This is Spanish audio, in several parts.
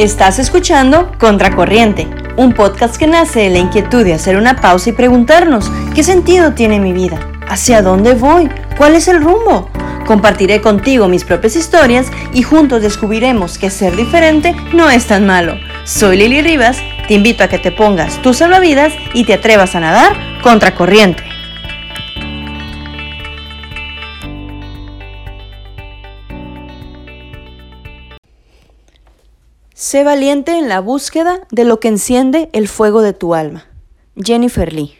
Estás escuchando Contracorriente, un podcast que nace de la inquietud de hacer una pausa y preguntarnos, ¿qué sentido tiene mi vida? ¿Hacia dónde voy? ¿Cuál es el rumbo? Compartiré contigo mis propias historias y juntos descubriremos que ser diferente no es tan malo. Soy Lili Rivas, te invito a que te pongas tus salvavidas y te atrevas a nadar contracorriente. Sé valiente en la búsqueda de lo que enciende el fuego de tu alma. Jennifer Lee.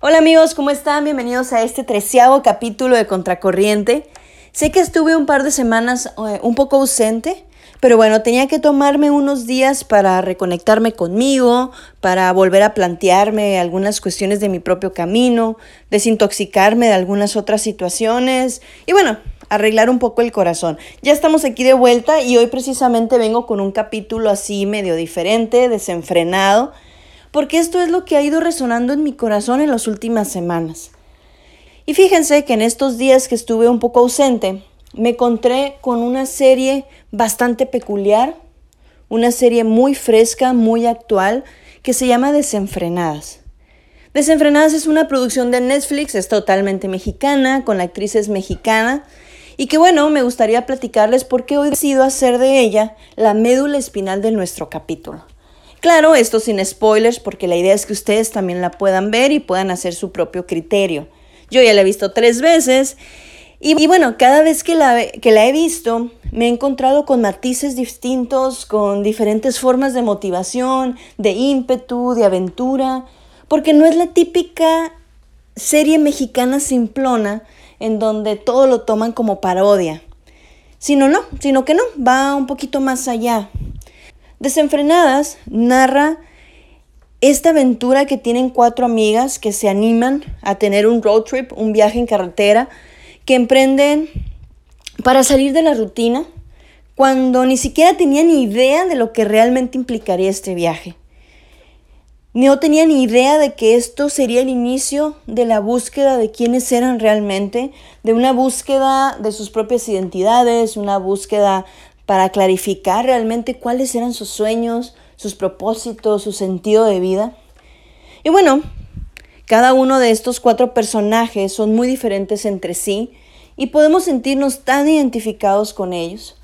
Hola amigos, ¿cómo están? Bienvenidos a este treceavo capítulo de Contracorriente. Sé que estuve un par de semanas eh, un poco ausente, pero bueno, tenía que tomarme unos días para reconectarme conmigo, para volver a plantearme algunas cuestiones de mi propio camino, desintoxicarme de algunas otras situaciones y bueno, arreglar un poco el corazón. Ya estamos aquí de vuelta y hoy precisamente vengo con un capítulo así medio diferente, desenfrenado, porque esto es lo que ha ido resonando en mi corazón en las últimas semanas. Y fíjense que en estos días que estuve un poco ausente, me encontré con una serie bastante peculiar, una serie muy fresca, muy actual, que se llama Desenfrenadas. Desenfrenadas es una producción de Netflix, es totalmente mexicana, con la actriz es mexicana, y que bueno, me gustaría platicarles por qué hoy decido hacer de ella la médula espinal de nuestro capítulo. Claro, esto sin spoilers porque la idea es que ustedes también la puedan ver y puedan hacer su propio criterio. Yo ya la he visto tres veces y, bueno, cada vez que la, que la he visto me he encontrado con matices distintos, con diferentes formas de motivación, de ímpetu, de aventura, porque no es la típica serie mexicana simplona en donde todo lo toman como parodia. Sino no, sino que no, va un poquito más allá. Desenfrenadas narra esta aventura que tienen cuatro amigas que se animan a tener un road trip, un viaje en carretera, que emprenden para salir de la rutina cuando ni siquiera tenían idea de lo que realmente implicaría este viaje. No tenía ni idea de que esto sería el inicio de la búsqueda de quiénes eran realmente, de una búsqueda de sus propias identidades, una búsqueda para clarificar realmente cuáles eran sus sueños, sus propósitos, su sentido de vida. Y bueno, cada uno de estos cuatro personajes son muy diferentes entre sí y podemos sentirnos tan identificados con ellos.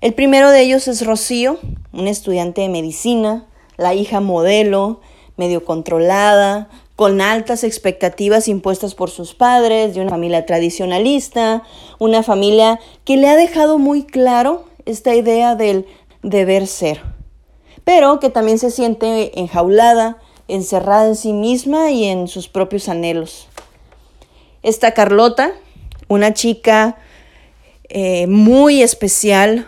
El primero de ellos es Rocío, un estudiante de medicina, la hija modelo, medio controlada, con altas expectativas impuestas por sus padres, de una familia tradicionalista, una familia que le ha dejado muy claro esta idea del deber ser, pero que también se siente enjaulada, encerrada en sí misma y en sus propios anhelos. Esta Carlota, una chica eh, muy especial,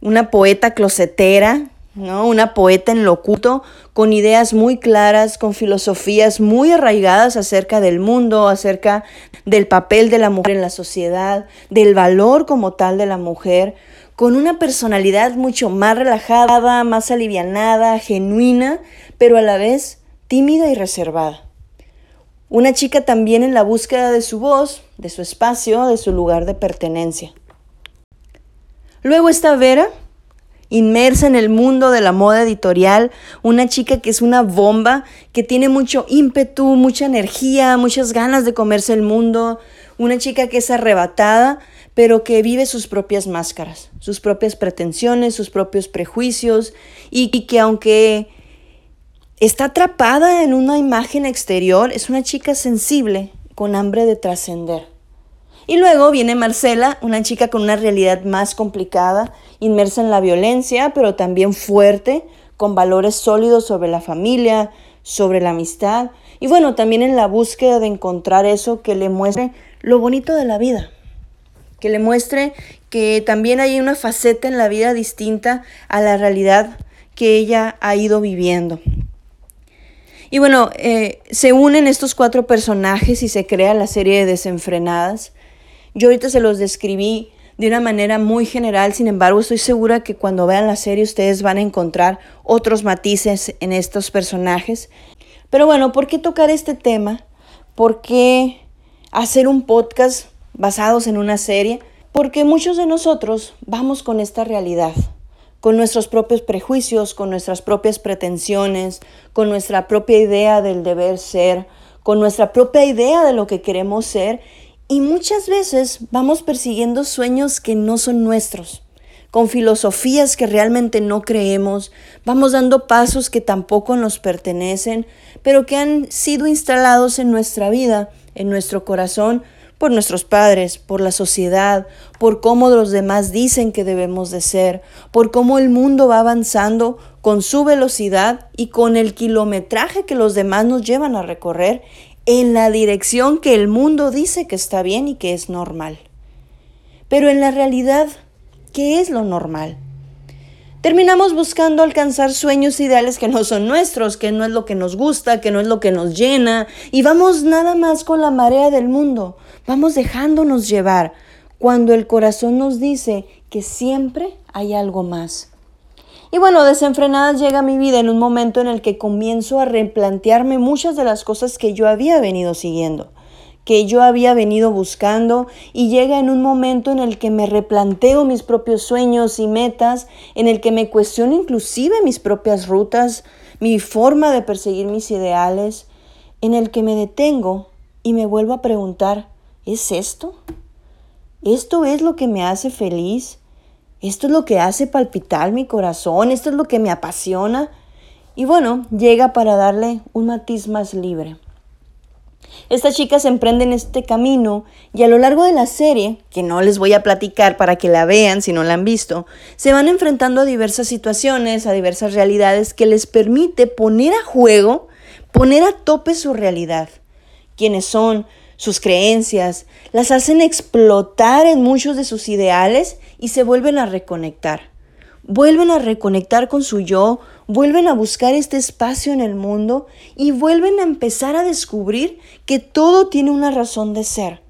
una poeta closetera, ¿no? Una poeta en locuto, con ideas muy claras, con filosofías muy arraigadas acerca del mundo, acerca del papel de la mujer en la sociedad, del valor como tal de la mujer, con una personalidad mucho más relajada, más alivianada, genuina, pero a la vez tímida y reservada. Una chica también en la búsqueda de su voz, de su espacio, de su lugar de pertenencia. Luego está Vera, inmersa en el mundo de la moda editorial, una chica que es una bomba, que tiene mucho ímpetu, mucha energía, muchas ganas de comerse el mundo, una chica que es arrebatada, pero que vive sus propias máscaras, sus propias pretensiones, sus propios prejuicios, y, que aunque está atrapada en una imagen exterior, es una chica sensible, con hambre de trascender. Y luego viene Marcela, una chica con una realidad más complicada, inmersa en la violencia, pero también fuerte, con valores sólidos sobre la familia, sobre la amistad, y bueno, también en la búsqueda de encontrar eso que le muestre lo bonito de la vida, que le muestre que también hay una faceta en la vida distinta a la realidad que ella ha ido viviendo. Y bueno, eh, se unen estos cuatro personajes y se crea la serie de desenfrenadas. Yo ahorita se los describí de una manera muy general, sin embargo estoy segura que cuando vean la serie ustedes van a encontrar otros matices en estos personajes. Pero bueno, ¿por qué tocar este tema? ¿Por qué hacer un podcast basados en una serie? Porque muchos de nosotros vamos con esta realidad, con nuestros propios prejuicios, con nuestras propias pretensiones, con nuestra propia idea del deber ser, con nuestra propia idea de lo que queremos ser y muchas veces vamos persiguiendo sueños que no son nuestros, con filosofías que realmente no creemos, vamos dando pasos que tampoco nos pertenecen, pero que han sido instalados en nuestra vida, en nuestro corazón, por nuestros padres, por la sociedad, por cómo los demás dicen que debemos de ser, por cómo el mundo va avanzando con su velocidad y con el kilometraje que los demás nos llevan a recorrer en la dirección que el mundo dice que está bien y que es normal. Pero en la realidad, ¿qué es lo normal? Terminamos buscando alcanzar sueños ideales que no son nuestros, que no es lo que nos gusta, que no es lo que nos llena, y vamos nada más con la marea del mundo, vamos dejándonos llevar, cuando el corazón nos dice que siempre hay algo más. Y bueno, desenfrenadas llega mi vida en un momento en el que comienzo a replantearme muchas de las cosas que yo había venido siguiendo que yo había venido buscando y llega en un momento en el que me replanteo mis propios sueños y metas, en el que me cuestiono inclusive mis propias rutas, mi forma de perseguir mis ideales, en el que me detengo y me vuelvo a preguntar, ¿es esto? ¿Esto es lo que me hace feliz? ¿Esto es lo que hace palpitar mi corazón? ¿Esto es lo que me apasiona? Y bueno, llega para darle un matiz más libre. Estas chicas emprenden este camino y a lo largo de la serie, que no les voy a platicar para que la vean si no la han visto, se van enfrentando a diversas situaciones, a diversas realidades que les permite poner a juego, poner a tope su realidad. Quiénes son, sus creencias, las hacen explotar en muchos de sus ideales y se vuelven a reconectar. Vuelven a reconectar con su yo, vuelven a buscar este espacio en el mundo y vuelven a empezar a descubrir que todo tiene una razón de ser,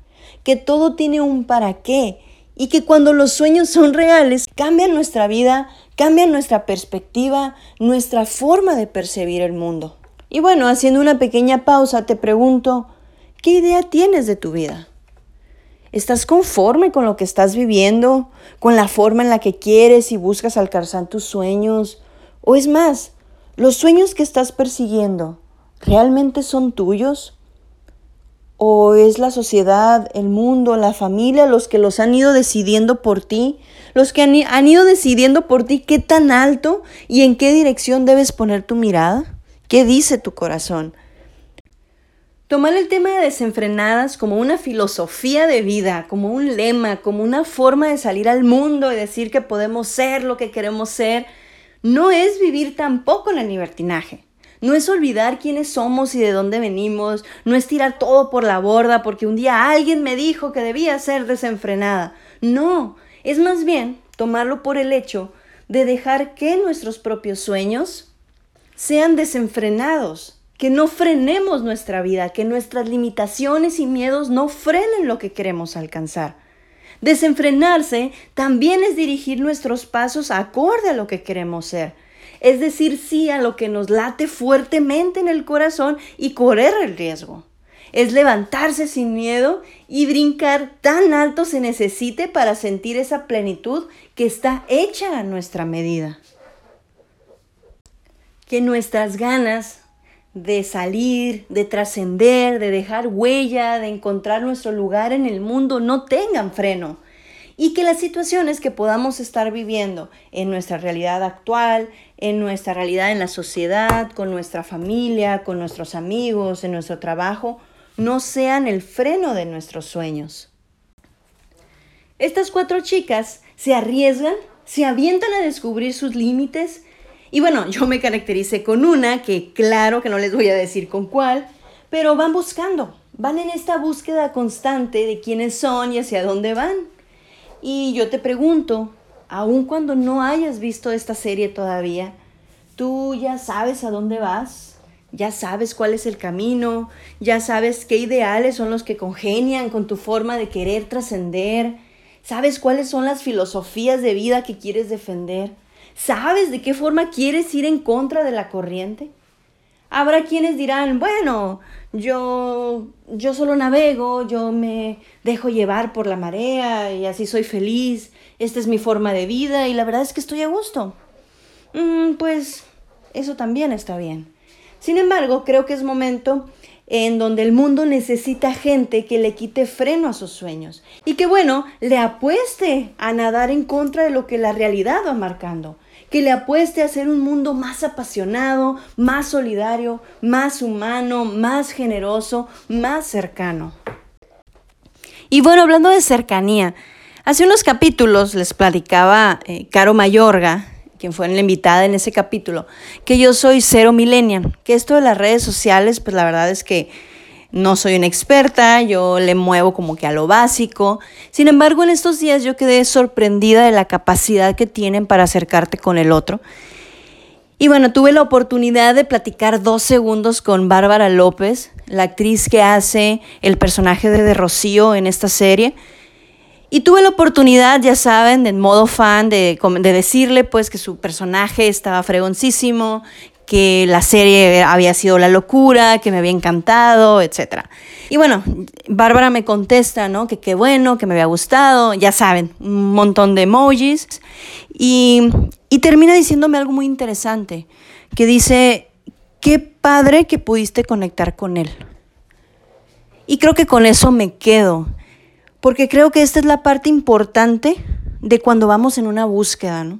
que todo tiene un para qué y que cuando los sueños son reales cambian nuestra vida, cambian nuestra perspectiva, nuestra forma de percibir el mundo. Y bueno, haciendo una pequeña pausa, te pregunto, ¿qué idea tienes de tu vida? ¿Estás conforme con lo que estás viviendo, con la forma en la que quieres y buscas alcanzar tus sueños? O es más, los sueños que estás persiguiendo, ¿realmente son tuyos? ¿O es la sociedad, el mundo, la familia los que los han ido decidiendo por ti? Los que han, ido decidiendo por ti qué tan alto y en qué dirección debes poner tu mirada? ¿Qué dice tu corazón? Tomar el tema de desenfrenadas como una filosofía de vida, como un lema, como una forma de salir al mundo y decir que podemos ser lo que queremos ser, no es vivir tampoco en el libertinaje. No es olvidar quiénes somos y de dónde venimos, no es tirar todo por la borda porque un día alguien me dijo que debía ser desenfrenada. No, es más bien tomarlo por el hecho de dejar que nuestros propios sueños sean desenfrenados, que no frenemos nuestra vida, que nuestras limitaciones y miedos no frenen lo que queremos alcanzar. Desenfrenarse también es dirigir nuestros pasos acorde a lo que queremos ser. Es decir, sí a lo que nos late fuertemente en el corazón y correr el riesgo. Es levantarse sin miedo y brincar tan alto se necesite para sentir esa plenitud que está hecha a nuestra medida. Que nuestras ganas de salir, de trascender, de dejar huella, de encontrar nuestro lugar en el mundo, no tengan freno. Y que las situaciones que podamos estar viviendo en nuestra realidad actual, en nuestra realidad en la sociedad, con nuestra familia, con nuestros amigos, en nuestro trabajo, no sean el freno de nuestros sueños. Estas cuatro chicas se arriesgan, se avientan a descubrir sus límites, y bueno, yo me caractericé con una, que claro que no les voy a decir con cuál, pero van buscando, van en esta búsqueda constante de quiénes son y hacia dónde van. Y yo te pregunto, aun cuando no hayas visto esta serie todavía, ¿tú ya sabes a dónde vas? ¿Ya sabes cuál es el camino? ¿Ya sabes qué ideales son los que congenian con tu forma de querer trascender? ¿Sabes cuáles son las filosofías de vida que quieres defender? ¿Sabes de qué forma quieres ir en contra de la corriente? Habrá quienes dirán, bueno, yo, yo solo navego, yo me dejo llevar por la marea y así soy feliz esta es mi forma de vida y la verdad es que estoy a gusto. Mm, pues eso también está bien. Sin embargo, creo que es momento en donde el mundo necesita gente que le quite freno a sus sueños y que, bueno, le apueste a nadar en contra de lo que la realidad va marcando, que le apueste a ser un mundo más apasionado, más solidario, más humano, más generoso, más cercano. Y bueno, hablando de cercanía, hace unos capítulos les platicaba eh, Caro Mayorga, quien fue la invitada en ese capítulo, que yo soy cero millennial, que esto de las redes sociales, pues la verdad es que no soy una experta, yo le muevo como que a lo básico. Sin embargo, en estos días yo quedé sorprendida de la capacidad que tienen para acercarte con el otro. Y bueno, tuve la oportunidad de platicar dos segundos con Bárbara López, la actriz que hace el personaje de Rocío en esta serie. Y tuve la oportunidad, ya saben, de modo fan, de, de, decirle pues que su personaje estaba fregoncísimo, que la serie había sido la locura, que me había encantado, etc. Y bueno, Bárbara me contesta, ¿no? Que qué bueno, que me había gustado, ya saben, un montón de emojis. Y, y termina diciéndome algo muy interesante, que dice, qué padre que pudiste conectar con él. Y creo que con eso me quedo porque creo que esta es la parte importante de cuando vamos en una búsqueda, ¿no?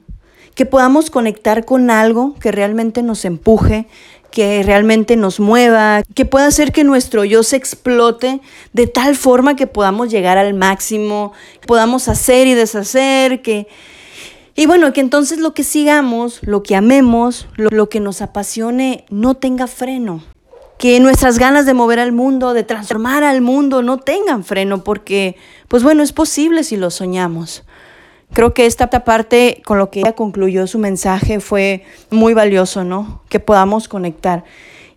Que podamos conectar con algo que realmente nos empuje, que realmente nos mueva, que pueda hacer que nuestro yo se explote de tal forma que podamos llegar al máximo, podamos hacer y deshacer, que... Y bueno, que entonces lo que sigamos, lo que amemos, lo, lo que nos apasione, no tenga freno que nuestras ganas de mover al mundo, de transformar al mundo, no tengan freno, porque, pues bueno, es posible si lo soñamos. Creo que esta parte con lo que ella concluyó su mensaje fue muy valioso, ¿no? Que podamos conectar.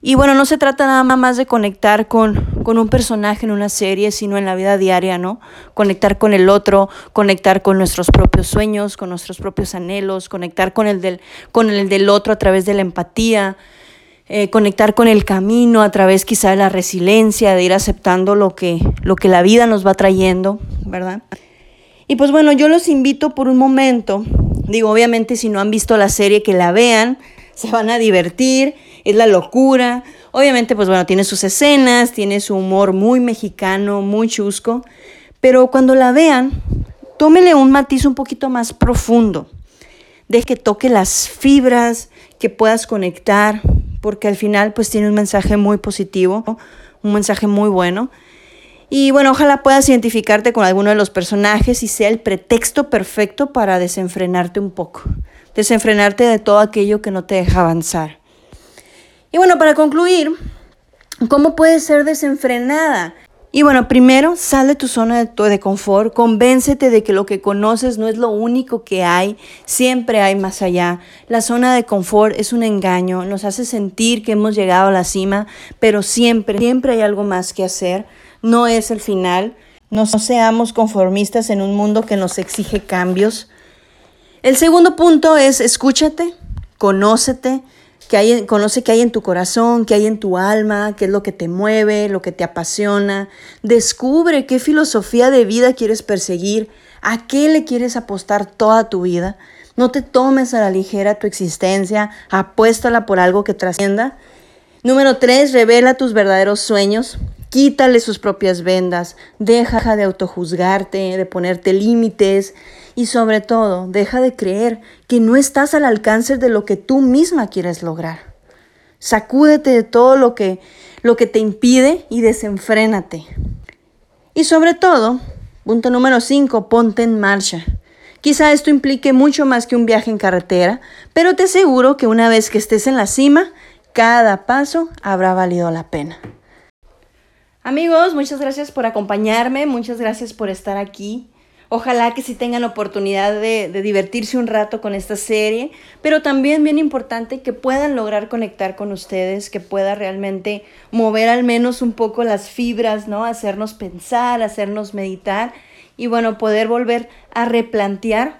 Y bueno, no se trata nada más de conectar con, con, un personaje en una serie, sino en la vida diaria, ¿no? Conectar con el otro, conectar con nuestros propios sueños, con nuestros propios anhelos, conectar con el del, con el del otro a través de la empatía, eh, conectar con el camino a través quizá de la resiliencia, de ir aceptando lo que, lo que la vida nos va trayendo, ¿verdad? Y pues bueno, yo los invito por un momento, digo, obviamente si no han visto la serie, que la vean, se van a divertir, es la locura, obviamente pues bueno, tiene sus escenas, tiene su humor muy mexicano, muy chusco, pero cuando la vean, tómele un matiz un poquito más profundo, de que toque las fibras, que puedas conectar, porque al final pues tiene un mensaje muy positivo, un mensaje muy bueno. Y bueno, ojalá puedas identificarte con alguno de los personajes y sea el pretexto perfecto para desenfrenarte un poco, desenfrenarte de todo aquello que no te deja avanzar. Y bueno, para concluir, ¿cómo puedes ser desenfrenada? Y bueno, primero sal de tu zona de, confort, convéncete de que lo que conoces no es lo único que hay, siempre hay más allá. La zona de confort es un engaño, nos hace sentir que hemos llegado a la cima, pero siempre, siempre hay algo más que hacer, no es el final. No seamos conformistas en un mundo que nos exige cambios. El segundo punto es escúchate, conócete, que hay, conoce qué hay en tu corazón, qué hay en tu alma, qué es lo que te mueve, lo que te apasiona. Descubre qué filosofía de vida quieres perseguir, a qué le quieres apostar toda tu vida. No te tomes a la ligera tu existencia, apuéstala por algo que trascienda. Número tres, revela tus verdaderos sueños. Quítale sus propias vendas, deja de autojuzgarte, de ponerte límites y sobre todo, deja de creer que no estás al alcance de lo que tú misma quieres lograr. Sacúdete de todo lo que, lo que te impide y desenfrénate. Y sobre todo, punto número 5, ponte en marcha. Quizá esto implique mucho más que un viaje en carretera, pero te aseguro que una vez que estés en la cima, cada paso habrá valido la pena. Amigos, muchas gracias por acompañarme, muchas gracias por estar aquí. Ojalá que sí tengan oportunidad de, divertirse un rato con esta serie, pero también bien importante que puedan lograr conectar con ustedes, que pueda realmente mover al menos un poco las fibras, ¿no? Hacernos pensar, hacernos meditar y bueno, poder volver a replantear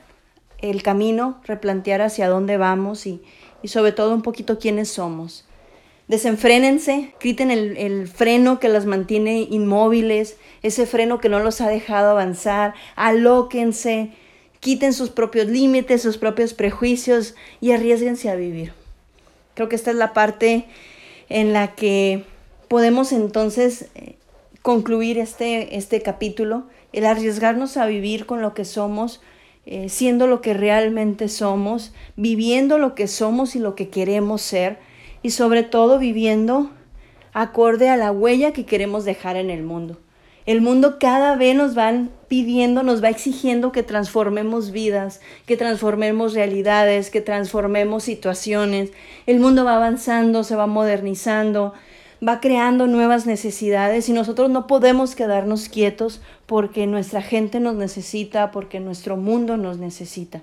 el camino, replantear hacia dónde vamos y, y sobre todo un poquito quiénes somos. Desenfrénense, quiten el, freno que las mantiene inmóviles, ese freno que no los ha dejado avanzar, alóquense, quiten sus propios límites, sus propios prejuicios y arriesguense a vivir. Creo que esta es la parte en la que podemos entonces eh, concluir este, este capítulo, el arriesgarnos a vivir con lo que somos, eh, siendo lo que realmente somos, viviendo lo que somos y lo que queremos ser, y sobre todo viviendo acorde a la huella que queremos dejar en el mundo. El mundo cada vez nos va pidiendo, nos va exigiendo que transformemos vidas, que transformemos realidades, que transformemos situaciones. El mundo va avanzando, se va modernizando, va creando nuevas necesidades y nosotros no podemos quedarnos quietos porque nuestra gente nos necesita, porque nuestro mundo nos necesita.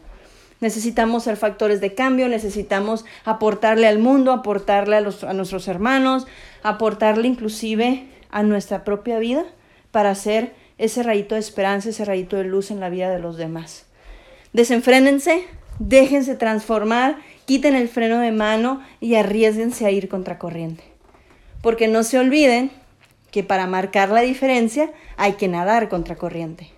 Necesitamos ser factores de cambio, necesitamos aportarle al mundo, aportarle a, a nuestros hermanos, aportarle inclusive a nuestra propia vida para hacer ese rayito de esperanza, ese rayito de luz en la vida de los demás. Desenfrénense, déjense transformar, quiten el freno de mano y arriesguense a ir contracorriente. Porque no se olviden que para marcar la diferencia hay que nadar contracorriente.